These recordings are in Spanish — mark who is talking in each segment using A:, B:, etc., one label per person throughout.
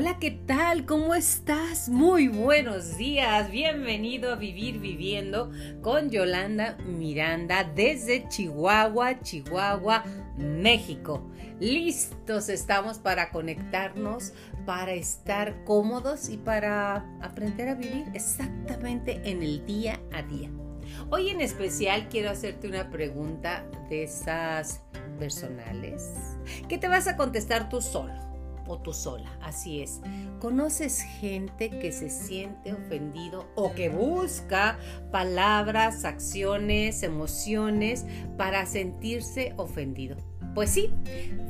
A: Hola, ¿qué tal? ¿Cómo estás? Muy buenos días. Bienvenido a Vivir Viviendo con Yolanda Miranda desde Chihuahua, Chihuahua, México. Listos estamos para conectarnos, para estar cómodos y para aprender a vivir exactamente en el día a día. Hoy en especial quiero hacerte una pregunta de esas personales que te vas a contestar tú solo o tú sola. Así es. ¿Conoces gente que se siente ofendido o que busca palabras, acciones, emociones para sentirse ofendido? Pues sí,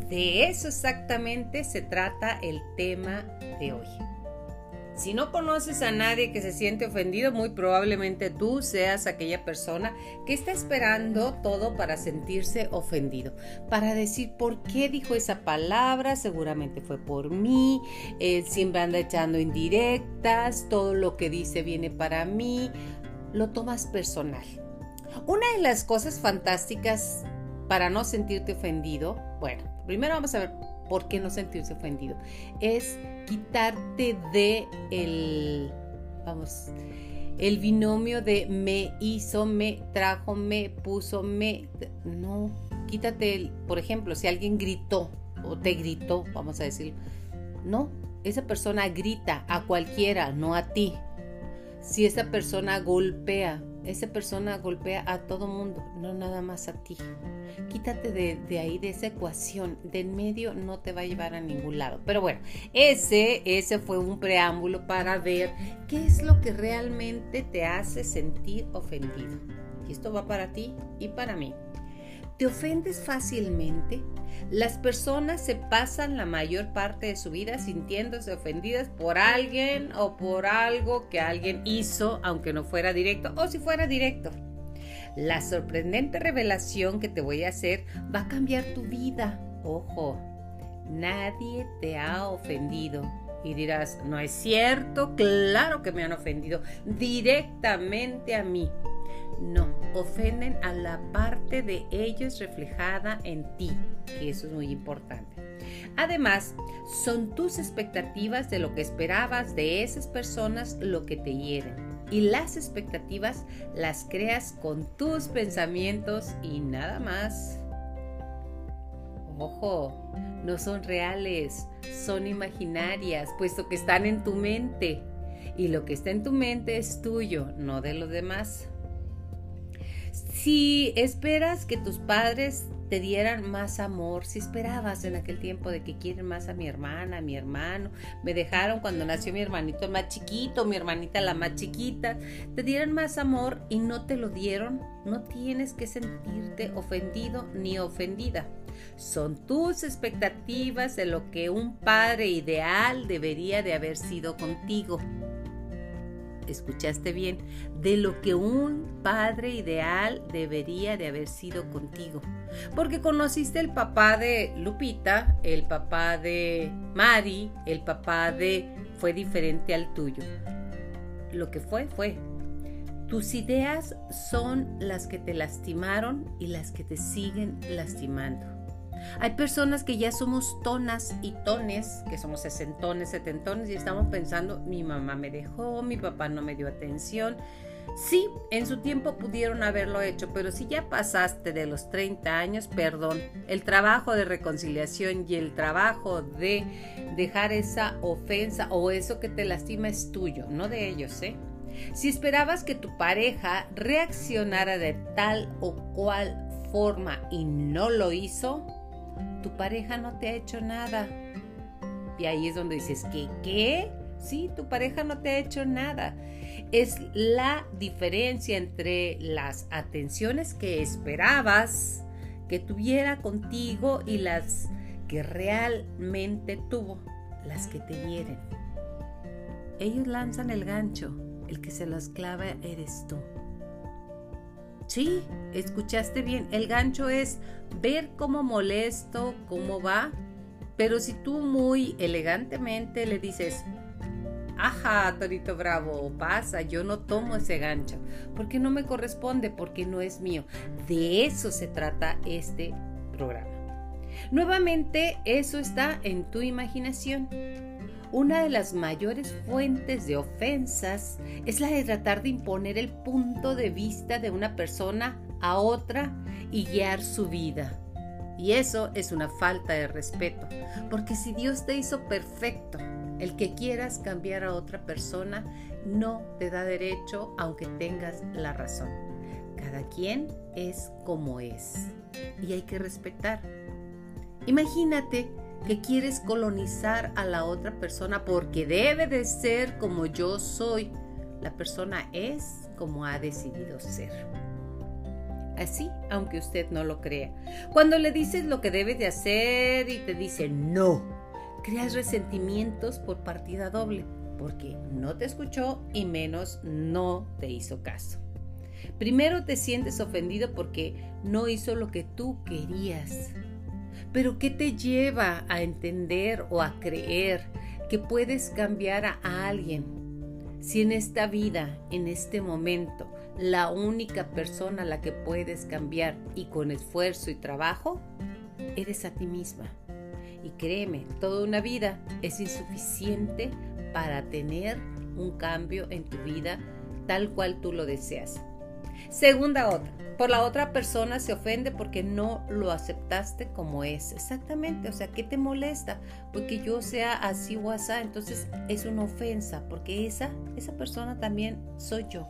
A: de eso exactamente se trata el tema de hoy. Si no conoces a nadie que se siente ofendido, muy probablemente tú seas aquella persona que está esperando todo para sentirse ofendido, para decir por qué dijo esa palabra, seguramente fue por mí, él siempre anda echando indirectas, todo lo que dice viene para mí, lo tomas personal. Una de las cosas fantásticas para no sentirte ofendido, bueno, primero vamos a ver por qué no sentirse ofendido, es quitarte de el, vamos, el binomio de me hizo, me trajo, me puso, me, no, quítate, el, por ejemplo, si alguien gritó o te gritó, vamos a decir, no, esa persona grita a cualquiera, no a ti. Si esa persona golpea, esa persona golpea a todo mundo, no nada más a ti. Quítate de, ahí, de esa ecuación. De en medio no te va a llevar a ningún lado. Pero bueno, ese, ese fue un preámbulo para ver qué es lo que realmente te hace sentir ofendido. Y esto va para ti y para mí. ¿Te ofendes fácilmente? Las personas se pasan la mayor parte de su vida sintiéndose ofendidas por alguien o por algo que alguien hizo, aunque no fuera directo o si fuera directo. La sorprendente revelación que te voy a hacer va a cambiar tu vida. Ojo, nadie te ha ofendido. Y dirás, no es cierto, claro que me han ofendido directamente a mí. No, ofenden a la parte de ellos reflejada en ti, que eso es muy importante. Además, son tus expectativas de lo que esperabas de esas personas lo que te hieren. Y las expectativas las creas con tus pensamientos y nada más. Ojo, no son reales, son imaginarias, puesto que están en tu mente. Y lo que está en tu mente es tuyo, no de los demás. Si esperas que tus padres te dieran más amor, si esperabas en aquel tiempo de que quieren más a mi hermana, a mi hermano, me dejaron cuando nació mi hermanito más chiquito, mi hermanita la más chiquita, te dieran más amor y no te lo dieron, no tienes que sentirte ofendido ni ofendida. Son tus expectativas de lo que un padre ideal debería de haber sido contigo escuchaste bien, de lo que un padre ideal debería de haber sido contigo. Porque conociste el papá de Lupita, el papá de Mari, el papá de... fue diferente al tuyo. Lo que fue, fue. Tus ideas son las que te lastimaron y las que te siguen lastimando. Hay personas que ya somos tonas y tones, que somos sesentones, setentones y estamos pensando, mi mamá me dejó, mi papá no me dio atención. Sí, en su tiempo pudieron haberlo hecho, pero si ya pasaste de los 30 años, perdón, el trabajo de reconciliación y el trabajo de dejar esa ofensa o eso que te lastima es tuyo, no de ellos, ¿eh? Si esperabas que tu pareja reaccionara de tal o cual forma y no lo hizo, tu pareja no te ha hecho nada. Y ahí es donde dices, ¿qué? ¿Qué? Sí, tu pareja no te ha hecho nada. Es la diferencia entre las atenciones que esperabas que tuviera contigo y las que realmente tuvo, las que te hieren. Ellos lanzan el gancho, el que se los clava eres tú. Sí, escuchaste bien. El gancho es ver cómo molesto, cómo va. Pero si tú muy elegantemente le dices, ajá, Torito Bravo, pasa, yo no tomo ese gancho, porque no me corresponde, porque no es mío. De eso se trata este programa. Nuevamente, eso está en tu imaginación. Una de las mayores fuentes de ofensas es la de tratar de imponer el punto de vista de una persona a otra y guiar su vida. Y eso es una falta de respeto, porque si Dios te hizo perfecto, el que quieras cambiar a otra persona no te da derecho aunque tengas la razón. Cada quien es como es y hay que respetar. Imagínate que quieres colonizar a la otra persona porque debe de ser como yo soy. La persona es como ha decidido ser así, aunque usted no lo crea. Cuando le dices lo que debe de hacer y te dice no, creas resentimientos por partida doble, porque no te escuchó y menos no te hizo caso. Primero te sientes ofendido porque no hizo lo que tú querías. Pero ¿qué te lleva a entender o a creer que puedes cambiar a alguien si en esta vida, en este momento, la única persona a la que puedes cambiar y con esfuerzo y trabajo, eres a ti misma. Y créeme, toda una vida es insuficiente para tener un cambio en tu vida tal cual tú lo deseas. Segunda otra, por la otra persona se ofende porque no lo aceptaste como es. Exactamente, o sea, ¿qué te molesta? Porque yo sea así o así, entonces es una ofensa, porque esa, esa persona también soy yo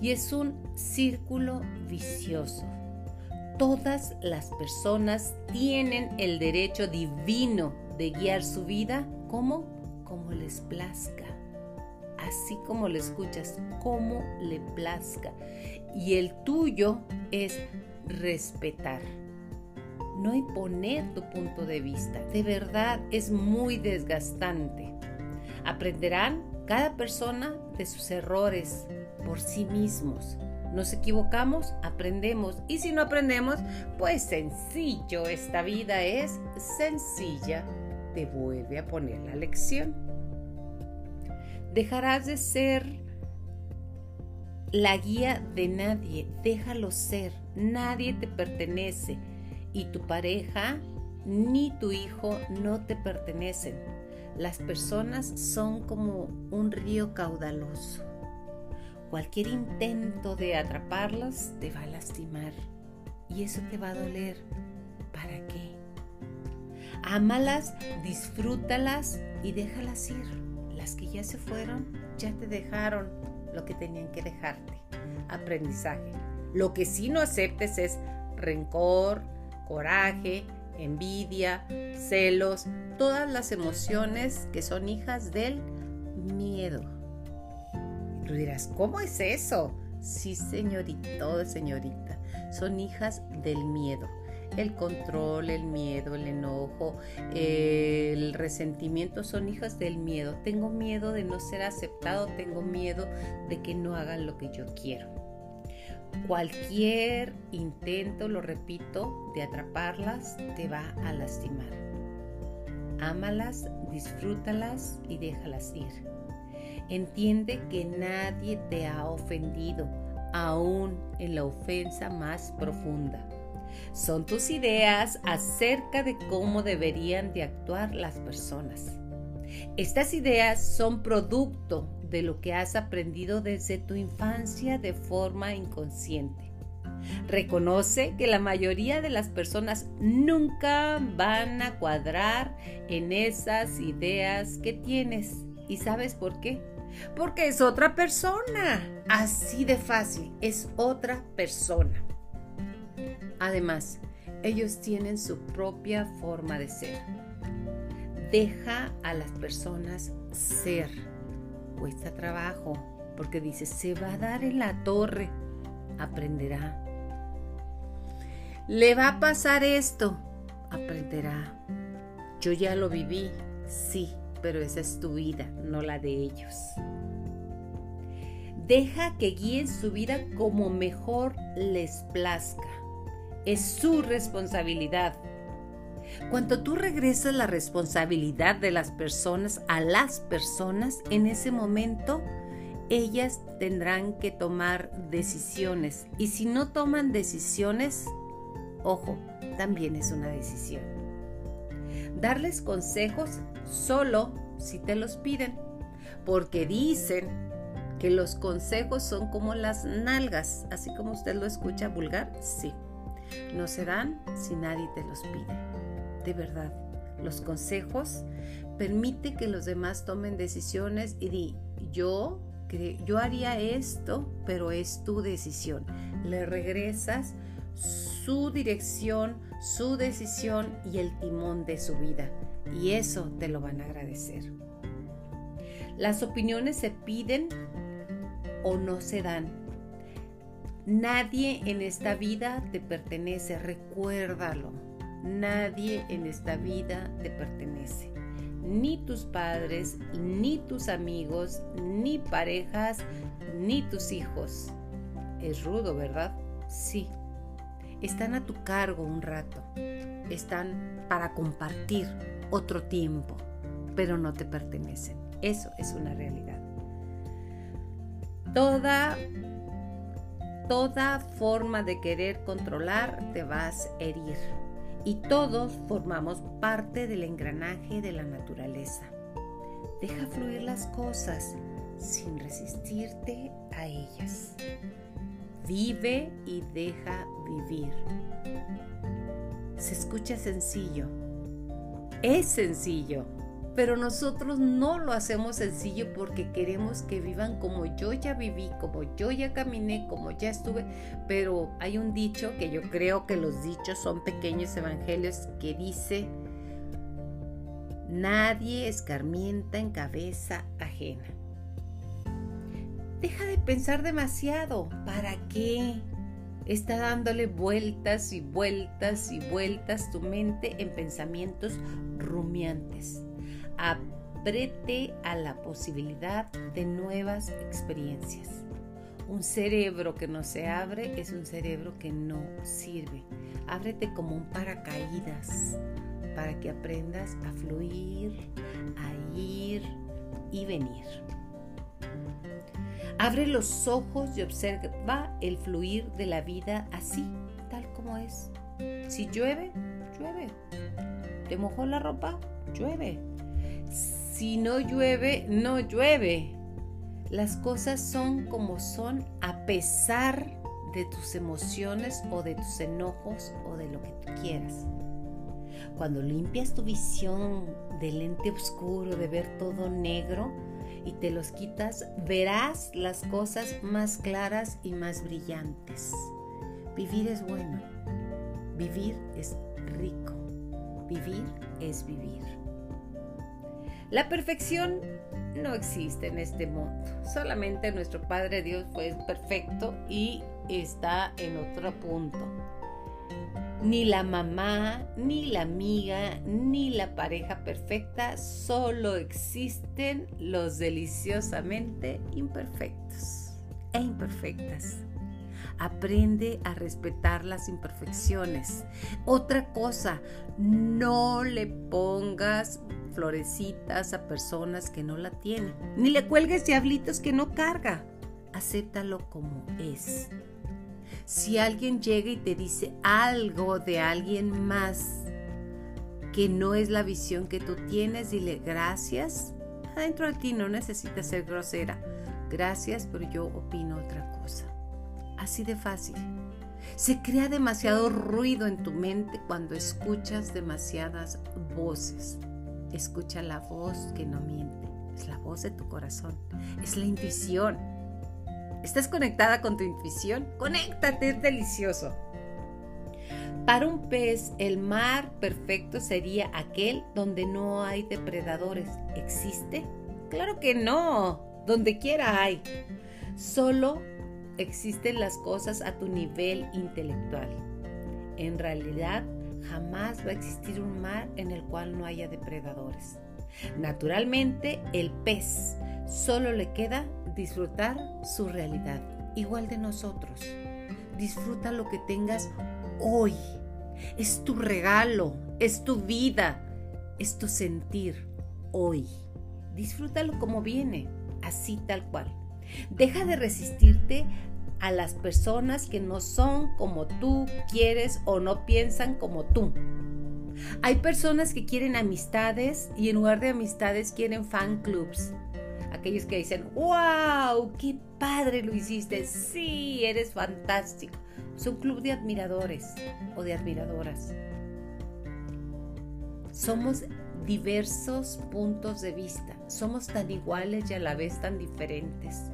A: y es un círculo vicioso. Todas las personas tienen el derecho divino de guiar su vida como como les plazca. Así como lo escuchas, como le plazca. Y el tuyo es respetar. No imponer tu punto de vista. De verdad es muy desgastante. Aprenderán cada persona de sus errores, por sí mismos. Nos equivocamos, aprendemos y si no aprendemos, pues sencillo, esta vida es sencilla, te vuelve a poner la lección. Dejarás de ser la guía de nadie, déjalo ser, nadie te pertenece y tu pareja ni tu hijo no te pertenecen. Las personas son como un río caudaloso Cualquier intento de atraparlas te va a lastimar y eso te va a doler. ¿Para qué? Ámalas, disfrútalas y déjalas ir. Que ya se fueron, ya te dejaron lo que tenían que dejarte. Aprendizaje. Lo que sí no aceptes es rencor, coraje, envidia, celos, todas las emociones que son hijas del miedo. Tú dirás, ¿cómo es eso? Sí, señorito, señorita, son hijas del miedo. El control, el miedo, el enojo, el resentimiento son hijas del miedo. Tengo miedo de no ser aceptado, tengo miedo de que no hagan lo que yo quiero. Cualquier intento, lo repito, de atraparlas te va a lastimar. Ámalas, disfrútalas y déjalas ir. Entiende que nadie te ha ofendido, aún en la ofensa más profunda. Son tus ideas acerca de cómo deberían de actuar las personas. Estas ideas son producto de lo que has aprendido desde tu infancia de forma inconsciente. Reconoce que la mayoría de las personas nunca van a cuadrar en esas ideas que tienes. ¿Y sabes por qué? Porque es otra persona. Así de fácil, es otra persona. Además, ellos tienen su propia forma de ser. Deja a las personas ser. Cuesta trabajo, porque dice, se va a dar en la torre, aprenderá. Le va a pasar esto, aprenderá. Yo ya lo viví, sí, pero esa es tu vida, no la de ellos. Deja que guíen su vida como mejor les plazca. Es su responsabilidad. Cuando tú regresas la responsabilidad de las personas a las personas, en ese momento ellas tendrán que tomar decisiones. Y si no toman decisiones, ojo, también es una decisión. darles consejos solo si te los piden, porque dicen que los consejos son como las nalgas, así como usted lo escucha vulgar, sí. No se dan si nadie te los pide. De verdad, los consejos permite que los demás tomen decisiones y di, yo, yo haría esto, pero es tu decisión. Le regresas su dirección, su decisión y el timón de su vida. Y eso te lo van a agradecer. Las opiniones se piden o no se dan. Nadie en esta vida te pertenece, recuérdalo. Nadie en esta vida te pertenece. Ni tus padres, ni tus amigos, ni parejas, ni tus hijos. Es rudo, ¿verdad? Sí, están a tu cargo un rato, están para compartir otro tiempo, pero no te pertenecen. Eso es una realidad. Toda toda forma de querer controlar te vas a herir y todos formamos parte del engranaje de la naturaleza. Deja fluir las cosas sin resistirte a ellas. Vive y deja vivir. Se escucha sencillo. Es sencillo. Pero nosotros no lo hacemos sencillo porque queremos que vivan como yo ya viví, como yo ya caminé, como ya estuve. Pero hay un dicho que yo creo que los dichos son pequeños evangelios que dice, nadie escarmienta en cabeza ajena. Deja de pensar demasiado. ¿Para qué? Está dándole vueltas y vueltas y vueltas tu mente en pensamientos rumiantes. Abrete a la posibilidad de nuevas experiencias. Un cerebro que no se abre es un cerebro que no sirve. Ábrete como un paracaídas para que aprendas a fluir, a ir y venir. Abre los ojos y observa el fluir de la vida así, tal como es. Si llueve, llueve. ¿Te mojó la ropa? Llueve. Si no llueve, no llueve. Las cosas son como son a pesar de tus emociones o de tus enojos o de lo que tú quieras. Cuando limpias tu visión del lente oscuro, de ver todo negro, y te los quitas, verás las cosas más claras y más brillantes. Vivir es bueno, vivir es rico, vivir es vivir. La perfección no existe en este mundo, solamente nuestro Padre Dios fue perfecto y está en otro punto. Ni la mamá, ni la amiga, ni la pareja perfecta, solo existen los deliciosamente imperfectos e imperfectas. Aprende a respetar las imperfecciones. Otra cosa, no le pongas florecitas a personas que no la tienen, ni le cuelgues diablitos que no carga. Acéptalo como es. Si alguien llega y te dice algo de alguien más que no es la visión que tú tienes, dile gracias. Adentro de ti no necesitas ser grosera. Gracias, pero yo opino otra cosa. Así de fácil. Se crea demasiado ruido en tu mente cuando escuchas demasiadas voces. Escucha la voz que no miente. Es la voz de tu corazón. Es la intuición ¿Estás conectada con tu intuición? Conéctate, es delicioso. Para un pez, el mar perfecto sería aquel donde no hay depredadores. ¿Existe? Claro que no. Donde quiera hay. Solo existen las cosas a tu nivel intelectual. En realidad, jamás va a existir un mar en el cual no haya depredadores. Naturalmente, el pez solo le queda disfrutar su realidad, igual de nosotros. Disfruta lo que tengas hoy. Es tu regalo, es tu vida, es tu sentir hoy. Disfrútalo como viene, así tal cual. Deja de resistirte a las personas que no son como tú quieres o no piensan como tú. Hay personas que quieren amistades y en lugar de amistades quieren fan clubs. Aquellos que dicen, wow, qué padre lo hiciste, sí, eres fantástico. Es un club de admiradores o de admiradoras. Somos diversos puntos de vista, somos tan iguales y a la vez tan diferentes.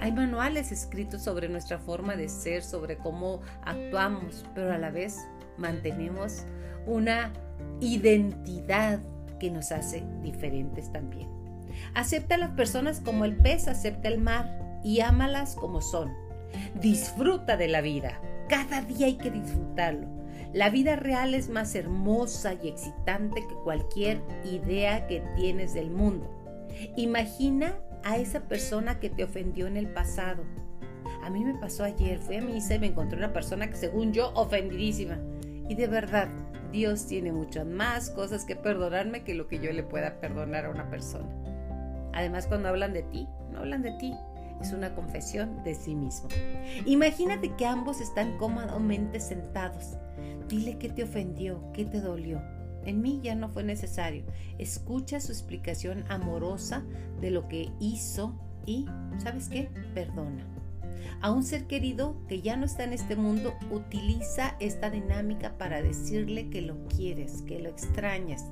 A: Hay manuales escritos sobre nuestra forma de ser, sobre cómo actuamos, pero a la vez mantenemos una identidad que nos hace diferentes también. Acepta a las personas como el pez acepta el mar y ámalas como son. Disfruta de la vida. Cada día hay que disfrutarlo. La vida real es más hermosa y excitante que cualquier idea que tienes del mundo. Imagina a esa persona que te ofendió en el pasado. A mí me pasó ayer, fui a misa y me encontré una persona que según yo ofendidísima. Y de verdad, Dios tiene muchas más cosas que perdonarme que lo que yo le pueda perdonar a una persona. Además, cuando hablan de ti, no hablan de ti, es una confesión de sí mismo. Imagínate que ambos están cómodamente sentados. Dile qué te ofendió, qué te dolió. En mí ya no fue necesario. Escucha su explicación amorosa de lo que hizo y, ¿sabes qué? Perdona. A un ser querido que ya no está en este mundo, utiliza esta dinámica para decirle que lo quieres, que lo extrañas.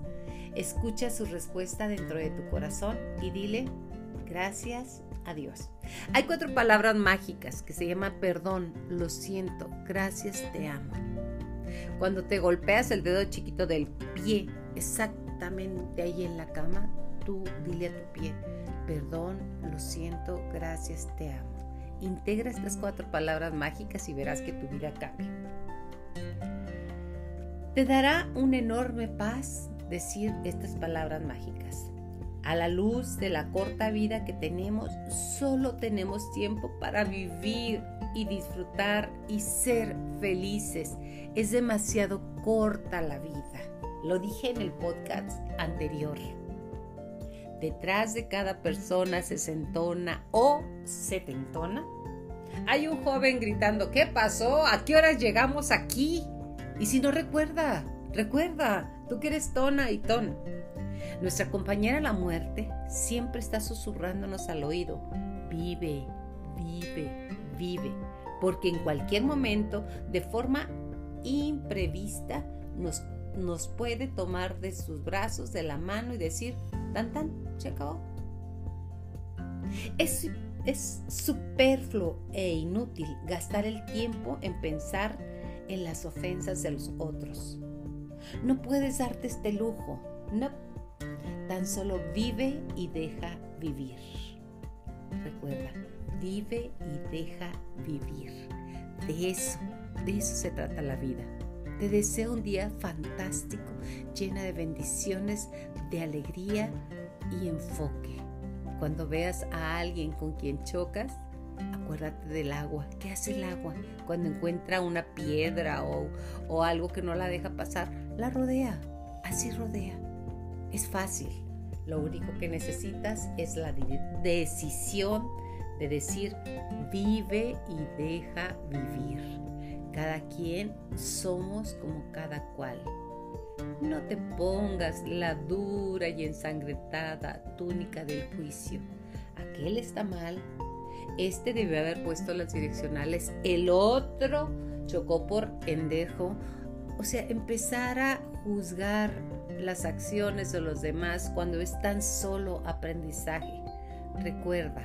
A: Escucha su respuesta dentro de tu corazón y dile gracias a Dios. Hay cuatro palabras mágicas que se llama perdón, lo siento, gracias, te amo. Cuando te golpeas el dedo chiquito del pie, exactamente ahí en la cama, tú dile a tu pie, perdón, lo siento, gracias, te amo. Integra estas cuatro palabras mágicas y verás que tu vida cambia. Te dará una enorme paz decir estas palabras mágicas. A la luz de la corta vida que tenemos, solo tenemos tiempo para vivir y disfrutar y ser felices. Es demasiado corta la vida. Lo dije en el podcast anterior. Detrás de cada persona sesentona o setentona hay un joven gritando, ¿qué pasó? ¿A qué horas llegamos aquí? Y si no recuerda, recuerda, tú que eres tona y ton. Nuestra compañera la muerte siempre está susurrándonos al oído, vive, vive, vive, porque en cualquier momento, de forma imprevista, nos, nos puede tomar de sus brazos, de la mano y decir, tan tan, se acabó. Es, es superfluo e inútil gastar el tiempo en pensar en las ofensas de los otros. No puedes darte este lujo, no. Tan solo vive y deja vivir. Recuerda, vive y deja vivir. De eso, de eso se trata la vida. Te deseo un día fantástico, llena de bendiciones, de alegría y enfoque. Cuando veas a alguien con quien chocas, acuérdate del agua. ¿Qué hace el agua? Cuando encuentra una piedra o, o algo que no la deja pasar, la rodea. Así rodea. Es fácil. Lo único que necesitas es la decisión de decir, vive y deja vivir. Cada quien somos como cada cual. No te pongas la dura y ensangrentada túnica del juicio. Aquel está mal. Este debe haber puesto las direccionales. El otro chocó por pendejo. O sea, empezar a juzgar las acciones de los demás cuando es tan solo aprendizaje. Recuerda,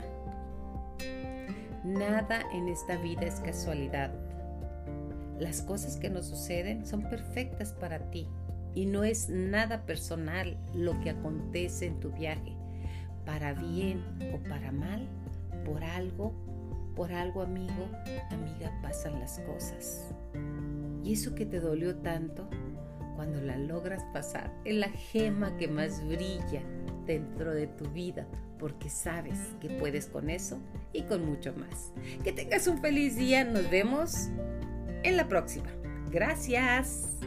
A: nada en esta vida es casualidad. Las cosas que nos suceden son perfectas para ti y no es nada personal lo que acontece en tu viaje, para bien o para mal, por algo, por algo amigo, amiga, pasan las cosas. Y eso que te dolió tanto, cuando la logras pasar, es la gema que más brilla dentro de tu vida, porque sabes que puedes con eso y con mucho más. Que tengas un feliz día, nos vemos en la próxima. Gracias.